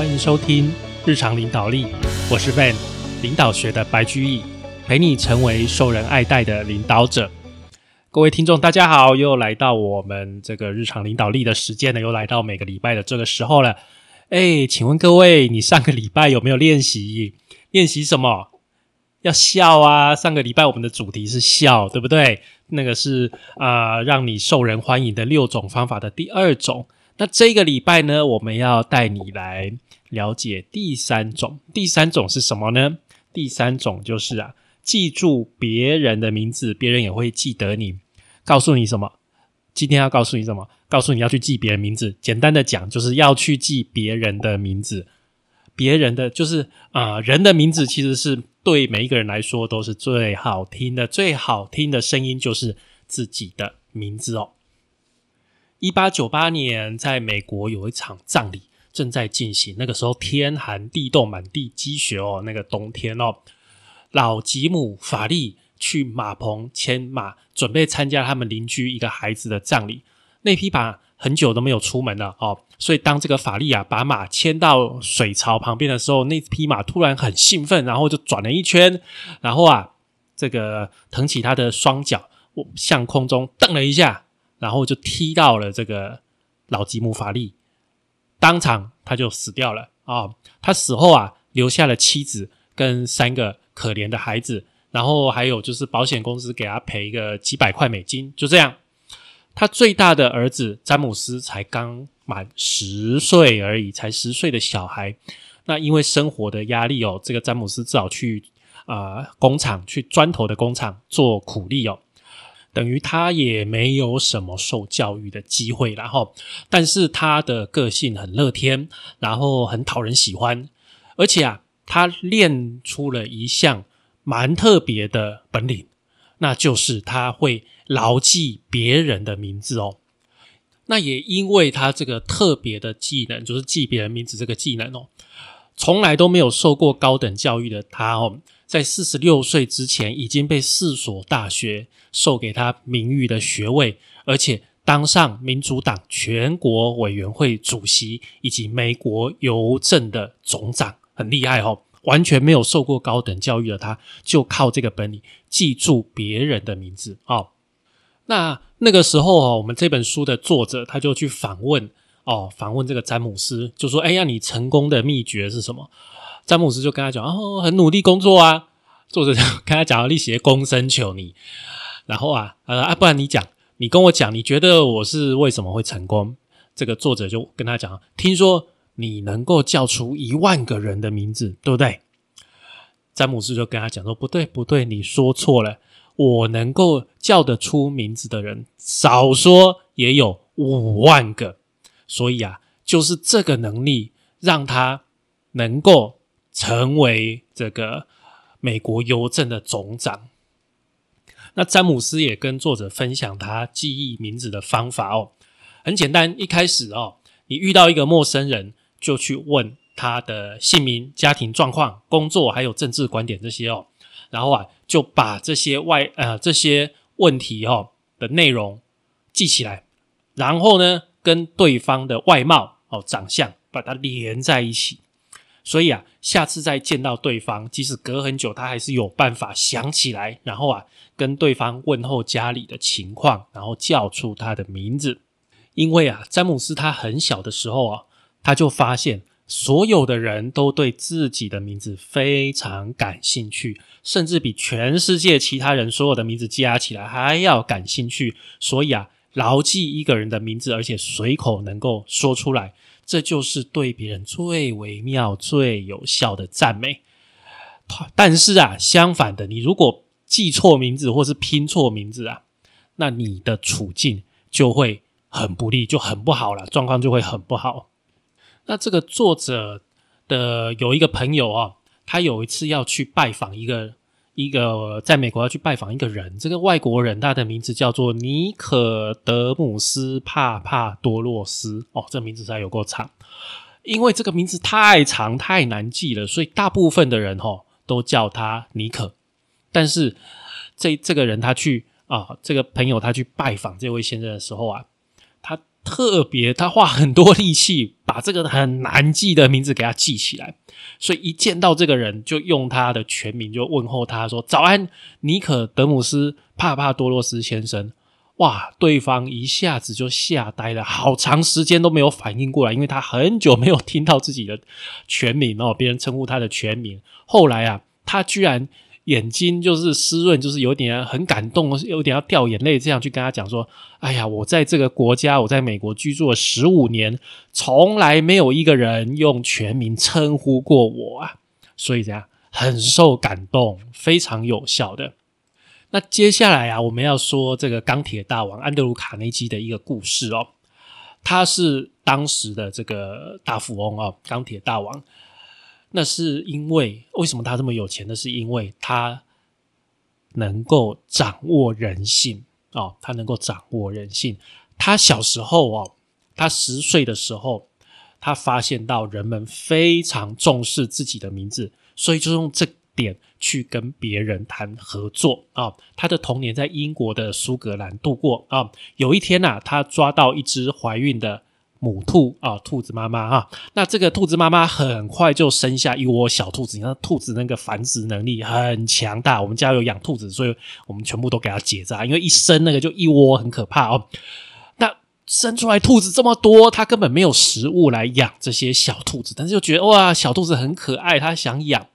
欢迎收听日常领导力，我是 Van，领导学的白居易，陪你成为受人爱戴的领导者。各位听众，大家好，又来到我们这个日常领导力的时间呢，又来到每个礼拜的这个时候了。哎，请问各位，你上个礼拜有没有练习？练习什么？要笑啊！上个礼拜我们的主题是笑，对不对？那个是啊，让你受人欢迎的六种方法的第二种。那这个礼拜呢，我们要带你来了解第三种。第三种是什么呢？第三种就是啊，记住别人的名字，别人也会记得你。告诉你什么？今天要告诉你什么？告诉你要去记别人名字。简单的讲，就是要去记别人的名字。别人的就是啊，人的名字其实是对每一个人来说都是最好听的，最好听的声音就是自己的名字哦。一八九八年，在美国有一场葬礼正在进行，那个时候天寒地冻，满地积雪哦，那个冬天哦，老吉姆法利去马棚牵马，准备参加他们邻居一个孩子的葬礼。那匹马很久都没有出门了哦，所以当这个法利啊把马牵到水槽旁边的时候，那匹马突然很兴奋，然后就转了一圈，然后啊，这个腾起他的双脚，向空中蹬了一下，然后就踢到了这个老吉姆法利，当场他就死掉了啊！他死后啊，留下了妻子跟三个可怜的孩子，然后还有就是保险公司给他赔一个几百块美金，就这样。他最大的儿子詹姆斯才刚满十岁而已，才十岁的小孩。那因为生活的压力哦，这个詹姆斯只好去啊工厂，去砖头的工厂做苦力哦。等于他也没有什么受教育的机会，然后，但是他的个性很乐天，然后很讨人喜欢，而且啊，他练出了一项蛮特别的本领，那就是他会。牢记别人的名字哦，那也因为他这个特别的技能，就是记别人名字这个技能哦，从来都没有受过高等教育的他哦，在四十六岁之前已经被四所大学授给他名誉的学位，而且当上民主党全国委员会主席以及美国邮政的总长，很厉害哦。完全没有受过高等教育的他，就靠这个本领记住别人的名字哦。那那个时候哦，我们这本书的作者他就去访问哦，访问这个詹姆斯，就说：“哎呀，你成功的秘诀是什么？”詹姆斯就跟他讲：“哦，很努力工作啊。”作者就 跟他讲：“力写公生求你。”然后啊，呃啊，不然你讲，你跟我讲，你觉得我是为什么会成功？这个作者就跟他讲：“听说你能够叫出一万个人的名字，对不对？”詹姆斯就跟他讲说：“不对，不对，你说错了。”我能够叫得出名字的人，少说也有五万个，所以啊，就是这个能力让他能够成为这个美国邮政的总长。那詹姆斯也跟作者分享他记忆名字的方法哦，很简单，一开始哦，你遇到一个陌生人，就去问他的姓名、家庭状况、工作还有政治观点这些哦。然后啊，就把这些外呃这些问题哦的内容记起来，然后呢，跟对方的外貌哦长相把它连在一起。所以啊，下次再见到对方，即使隔很久，他还是有办法想起来，然后啊，跟对方问候家里的情况，然后叫出他的名字。因为啊，詹姆斯他很小的时候啊，他就发现。所有的人都对自己的名字非常感兴趣，甚至比全世界其他人所有的名字加起来还要感兴趣。所以啊，牢记一个人的名字，而且随口能够说出来，这就是对别人最微妙、最有效的赞美。但是啊，相反的，你如果记错名字或是拼错名字啊，那你的处境就会很不利，就很不好了，状况就会很不好。那这个作者的有一个朋友啊，他有一次要去拜访一个一个在美国要去拜访一个人，这个外国人他的名字叫做尼可德姆斯帕帕多洛斯哦，这名字才有够长，因为这个名字太长太难记了，所以大部分的人哈都叫他尼可。但是这这个人他去啊，这个朋友他去拜访这位先生的时候啊，特别他花很多力气把这个很难记的名字给他记起来，所以一见到这个人就用他的全名就问候他说：“早安，尼可德姆斯帕帕多洛斯先生。”哇！对方一下子就吓呆了，好长时间都没有反应过来，因为他很久没有听到自己的全名哦，别人称呼他的全名。后来啊，他居然眼睛就是湿润，就是有点很感动，有点要掉眼泪，这样去跟他讲说：“哎呀，我在这个国家，我在美国居住了十五年，从来没有一个人用全名称呼过我啊！”所以这样很受感动，非常有效的。那接下来啊，我们要说这个钢铁大王安德鲁卡内基的一个故事哦。他是当时的这个大富翁哦，钢铁大王。那是因为为什么他这么有钱呢？是因为他能够掌握人性哦，他能够掌握人性。他小时候哦，他十岁的时候，他发现到人们非常重视自己的名字，所以就用这。点去跟别人谈合作啊！他的童年在英国的苏格兰度过啊。有一天呐，他抓到一只怀孕的母兔啊，兔子妈妈啊。那这个兔子妈妈很快就生下一窝小兔子。你看，兔子那个繁殖能力很强大。我们家有养兔子，所以我们全部都给它结扎，因为一生那个就一窝，很可怕哦。那生出来兔子这么多，它根本没有食物来养这些小兔子，但是就觉得哇，小兔子很可爱，它想养。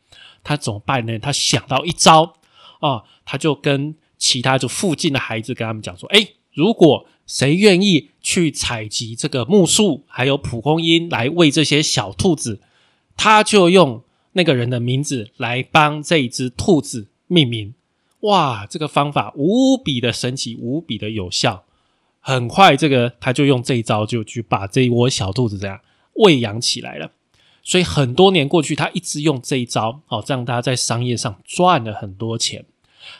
它怎么办呢？它想到一招啊，它就跟其他就附近的孩子跟他们讲说：“哎，如果谁愿意去采集这个木树还有蒲公英来喂这些小兔子，他就用那个人的名字来帮这一只兔子命名。哇，这个方法无比的神奇，无比的有效。很快，这个他就用这一招就去把这一窝小兔子这样喂养起来了。”所以很多年过去，他一直用这一招，哦，让他在商业上赚了很多钱。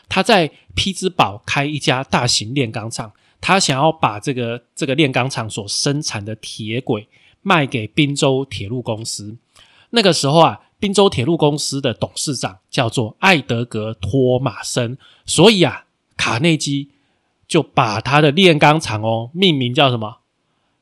他在匹兹堡开一家大型炼钢厂，他想要把这个这个炼钢厂所生产的铁轨卖给宾州铁路公司。那个时候啊，宾州铁路公司的董事长叫做艾德格托马森，所以啊，卡内基就把他的炼钢厂哦命名叫什么？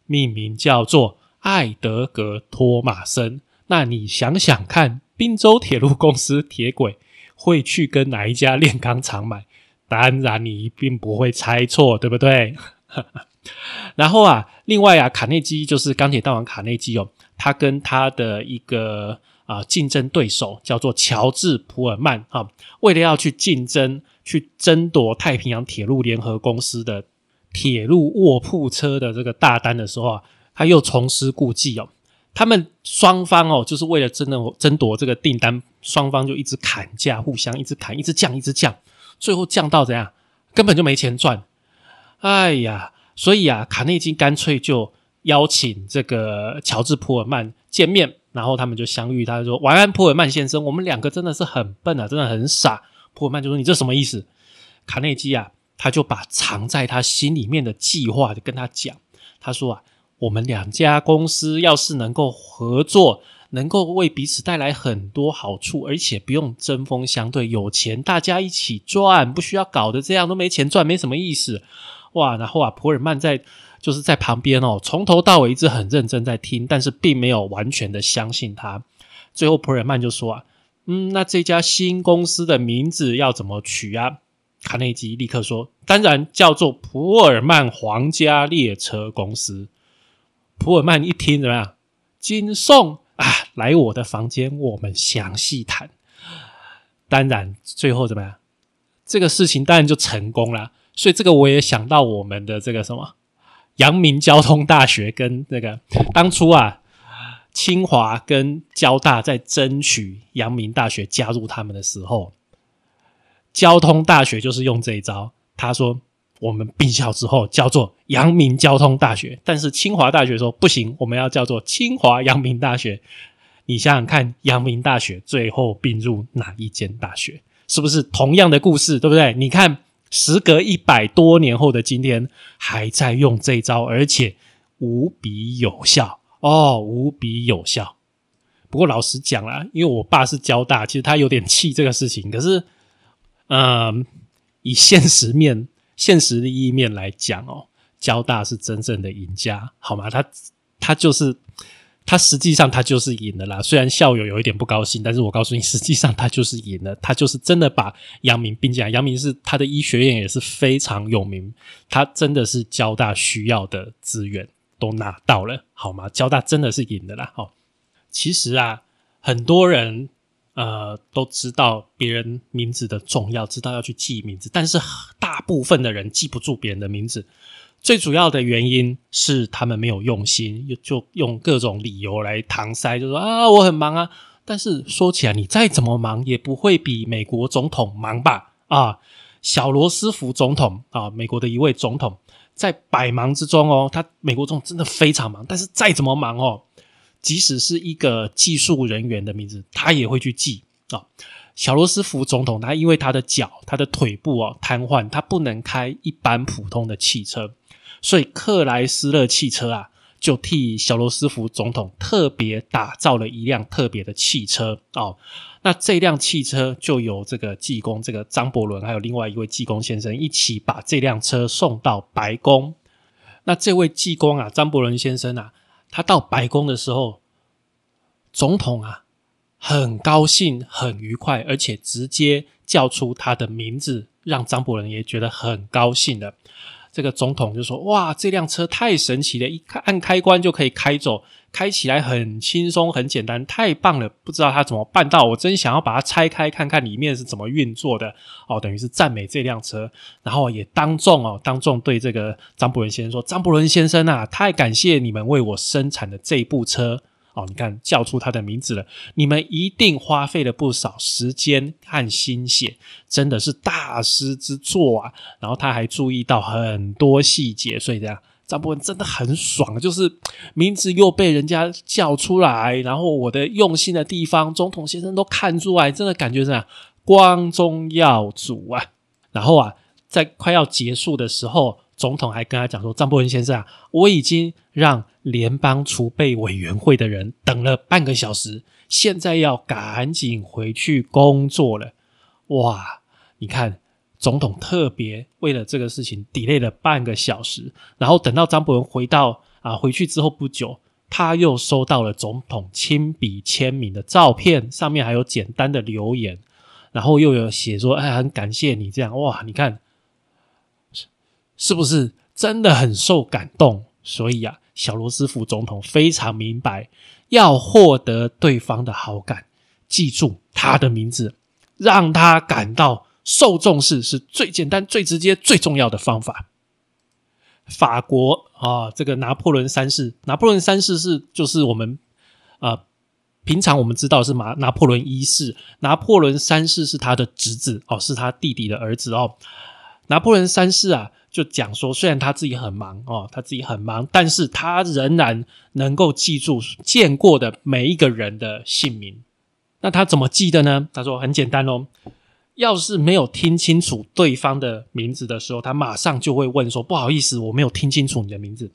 命名叫做艾德格托马森。那你想想看，滨州铁路公司铁轨会去跟哪一家炼钢厂买？当然，你一定不会猜错，对不对？然后啊，另外啊，卡内基就是钢铁大王卡内基哦，他跟他的一个啊竞争对手叫做乔治普尔曼啊，为了要去竞争、去争夺太平洋铁路联合公司的铁路卧铺车的这个大单的时候啊，他又重施故技哦。他们双方哦，就是为了争的争夺这个订单，双方就一直砍价，互相一直砍，一直降，一直降，最后降到怎样？根本就没钱赚。哎呀，所以啊，卡内基干脆就邀请这个乔治普尔曼见面，然后他们就相遇。他说：“晚安，普尔曼先生，我们两个真的是很笨啊，真的很傻。”普尔曼就说：“你这什么意思？”卡内基啊，他就把藏在他心里面的计划就跟他讲。他说啊。我们两家公司要是能够合作，能够为彼此带来很多好处，而且不用针锋相对，有钱大家一起赚，不需要搞得这样都没钱赚，没什么意思。哇！然后啊，普尔曼在就是在旁边哦，从头到尾一直很认真在听，但是并没有完全的相信他。最后普尔曼就说啊，嗯，那这家新公司的名字要怎么取啊？卡内基立刻说，当然叫做普尔曼皇家列车公司。普尔曼一听怎么样？金送啊，来我的房间，我们详细谈。当然，最后怎么样？这个事情当然就成功了。所以这个我也想到我们的这个什么阳明交通大学跟那个当初啊，清华跟交大在争取阳明大学加入他们的时候，交通大学就是用这一招。他说。我们并校之后叫做阳明交通大学，但是清华大学说不行，我们要叫做清华阳明大学。你想想看，阳明大学最后并入哪一间大学？是不是同样的故事？对不对？你看，时隔一百多年后的今天，还在用这招，而且无比有效哦，无比有效。不过老实讲啦，因为我爸是交大，其实他有点气这个事情。可是，嗯，以现实面。现实的一面来讲哦，交大是真正的赢家，好吗？他他就是他实际上他就是赢了啦。虽然校友有一点不高兴，但是我告诉你，实际上他就是赢了。他就是真的把阳明并进来。阳明是他的医学院也是非常有名，他真的是交大需要的资源都拿到了，好吗？交大真的是赢的啦。哦，其实啊，很多人。呃，都知道别人名字的重要，知道要去记名字，但是大部分的人记不住别人的名字。最主要的原因是他们没有用心，就用各种理由来搪塞，就说啊，我很忙啊。但是说起来，你再怎么忙，也不会比美国总统忙吧？啊，小罗斯福总统啊，美国的一位总统，在百忙之中哦，他美国总统真的非常忙，但是再怎么忙哦。即使是一个技术人员的名字，他也会去记啊。小罗斯福总统，他因为他的脚、他的腿部啊瘫痪，他不能开一般普通的汽车，所以克莱斯勒汽车啊，就替小罗斯福总统特别打造了一辆特别的汽车哦。那这辆汽车就由这个技工，这个张伯伦，还有另外一位技工先生一起把这辆车送到白宫。那这位技工啊，张伯伦先生啊。他到白宫的时候，总统啊很高兴、很愉快，而且直接叫出他的名字，让张伯伦也觉得很高兴的。这个总统就说：“哇，这辆车太神奇了，一按开关就可以开走。”开起来很轻松，很简单，太棒了！不知道他怎么办到，我真想要把它拆开看看里面是怎么运作的哦。等于是赞美这辆车，然后也当众哦，当众对这个张伯伦先生说：“张伯伦先生啊，太感谢你们为我生产的这部车哦！你看叫出他的名字了，你们一定花费了不少时间和心血，真的是大师之作啊！然后他还注意到很多细节，所以这样。”张伯文真的很爽，就是名字又被人家叫出来，然后我的用心的地方，总统先生都看出来，真的感觉是光宗耀祖啊。然后啊，在快要结束的时候，总统还跟他讲说：“张伯伦先生啊，我已经让联邦储备委员会的人等了半个小时，现在要赶紧回去工作了。”哇，你看。总统特别为了这个事情 delay 了半个小时，然后等到张伯伦回到啊回去之后不久，他又收到了总统亲笔签名的照片，上面还有简单的留言，然后又有写说：“哎，很感谢你这样哇，你看是不是真的很受感动？”所以啊，小罗斯福总统非常明白，要获得对方的好感，记住他的名字，让他感到。受重视是最简单、最直接、最重要的方法。法国啊，这个拿破仑三世，拿破仑三世是就是我们啊，平常我们知道是拿拿破仑一世，拿破仑三世是他的侄子哦，是他弟弟的儿子哦。拿破仑三世啊，就讲说，虽然他自己很忙哦，他自己很忙，但是他仍然能够记住见过的每一个人的姓名。那他怎么记的呢？他说很简单哦。要是没有听清楚对方的名字的时候，他马上就会问说：“不好意思，我没有听清楚你的名字。”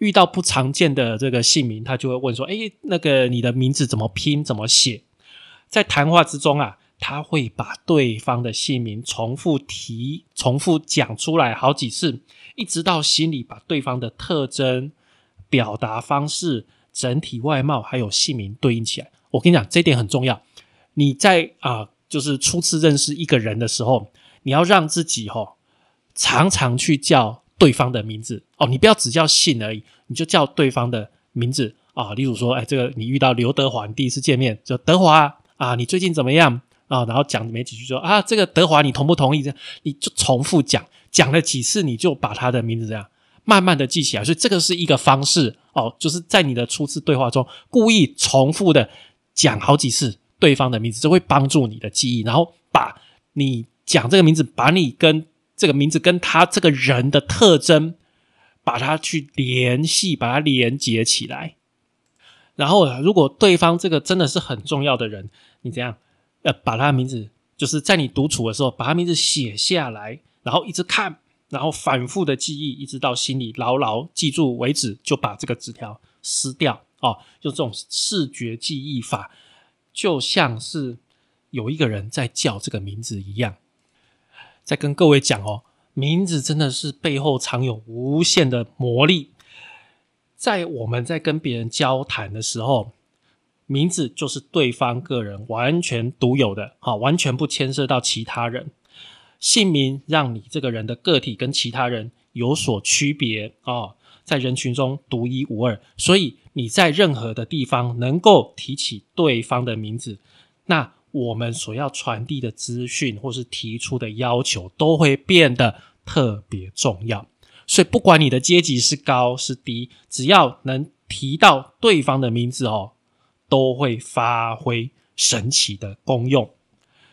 遇到不常见的这个姓名，他就会问说：“哎，那个你的名字怎么拼？怎么写？”在谈话之中啊，他会把对方的姓名重复提、重复讲出来好几次，一直到心里把对方的特征、表达方式、整体外貌还有姓名对应起来。我跟你讲，这点很重要。你在啊。就是初次认识一个人的时候，你要让自己哈常常去叫对方的名字哦，你不要只叫姓而已，你就叫对方的名字啊。例如说，哎，这个你遇到刘德华，你第一次见面就德华啊，你最近怎么样啊？然后讲没几句说啊，这个德华你同不同意？这样你就重复讲，讲了几次你就把他的名字这样慢慢的记起来。所以这个是一个方式哦，就是在你的初次对话中故意重复的讲好几次。对方的名字就会帮助你的记忆，然后把你讲这个名字，把你跟这个名字跟他这个人的特征，把它去联系，把它连接起来。然后，如果对方这个真的是很重要的人，你怎样？呃，把他的名字，就是在你独处的时候，把他名字写下来，然后一直看，然后反复的记忆，一直到心里牢牢记住为止，就把这个纸条撕掉哦，就这种视觉记忆法。就像是有一个人在叫这个名字一样，在跟各位讲哦，名字真的是背后藏有无限的魔力。在我们在跟别人交谈的时候，名字就是对方个人完全独有的，好，完全不牵涉到其他人。姓名让你这个人的个体跟其他人有所区别哦，在人群中独一无二。所以你在任何的地方能够提起对方的名字，那我们所要传递的资讯或是提出的要求都会变得特别重要。所以，不管你的阶级是高是低，只要能提到对方的名字哦，都会发挥神奇的功用。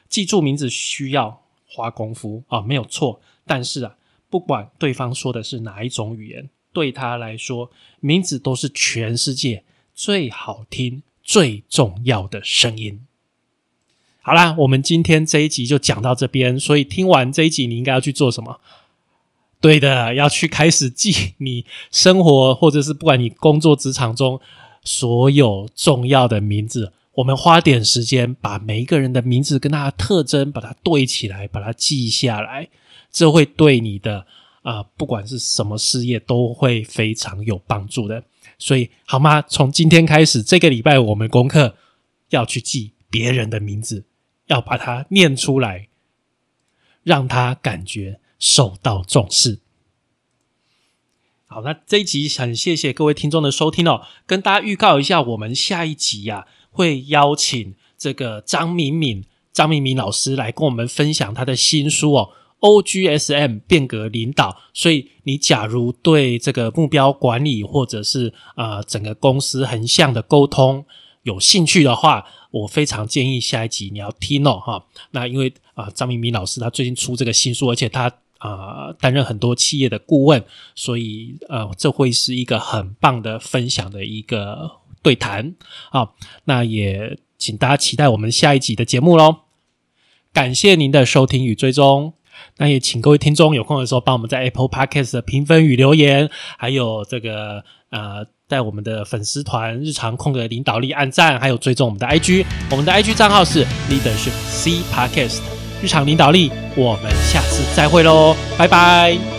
记住名字需要花功夫啊，没有错。但是啊，不管对方说的是哪一种语言，对他来说，名字都是全世界最好听、最重要的声音。好啦，我们今天这一集就讲到这边。所以听完这一集，你应该要去做什么？对的，要去开始记你生活，或者是不管你工作职场中所有重要的名字。我们花点时间，把每一个人的名字跟他的特征，把它对起来，把它记下来，这会对你的啊，不管是什么事业，都会非常有帮助的。所以，好吗？从今天开始，这个礼拜我们功课要去记别人的名字，要把它念出来，让他感觉。受到重视。好，那这一集很谢谢各位听众的收听哦。跟大家预告一下，我们下一集呀会邀请这个张敏敏、张敏敏老师来跟我们分享他的新书哦，OGSM 变革领导。所以，你假如对这个目标管理或者是啊整个公司横向的沟通有兴趣的话，我非常建议下一集你要听哦哈。那因为啊张敏敏老师他最近出这个新书，而且他。啊，担任很多企业的顾问，所以呃，这会是一个很棒的分享的一个对谈啊。那也请大家期待我们下一集的节目喽。感谢您的收听与追踪，那也请各位听众有空的时候帮我们在 Apple Podcast 的评分与留言，还有这个呃，在我们的粉丝团日常空格领导力按赞，还有追踪我们的 IG，我们的 IG 账号是 Leadership C Podcast。日常领导力，我们下次再会喽，拜拜。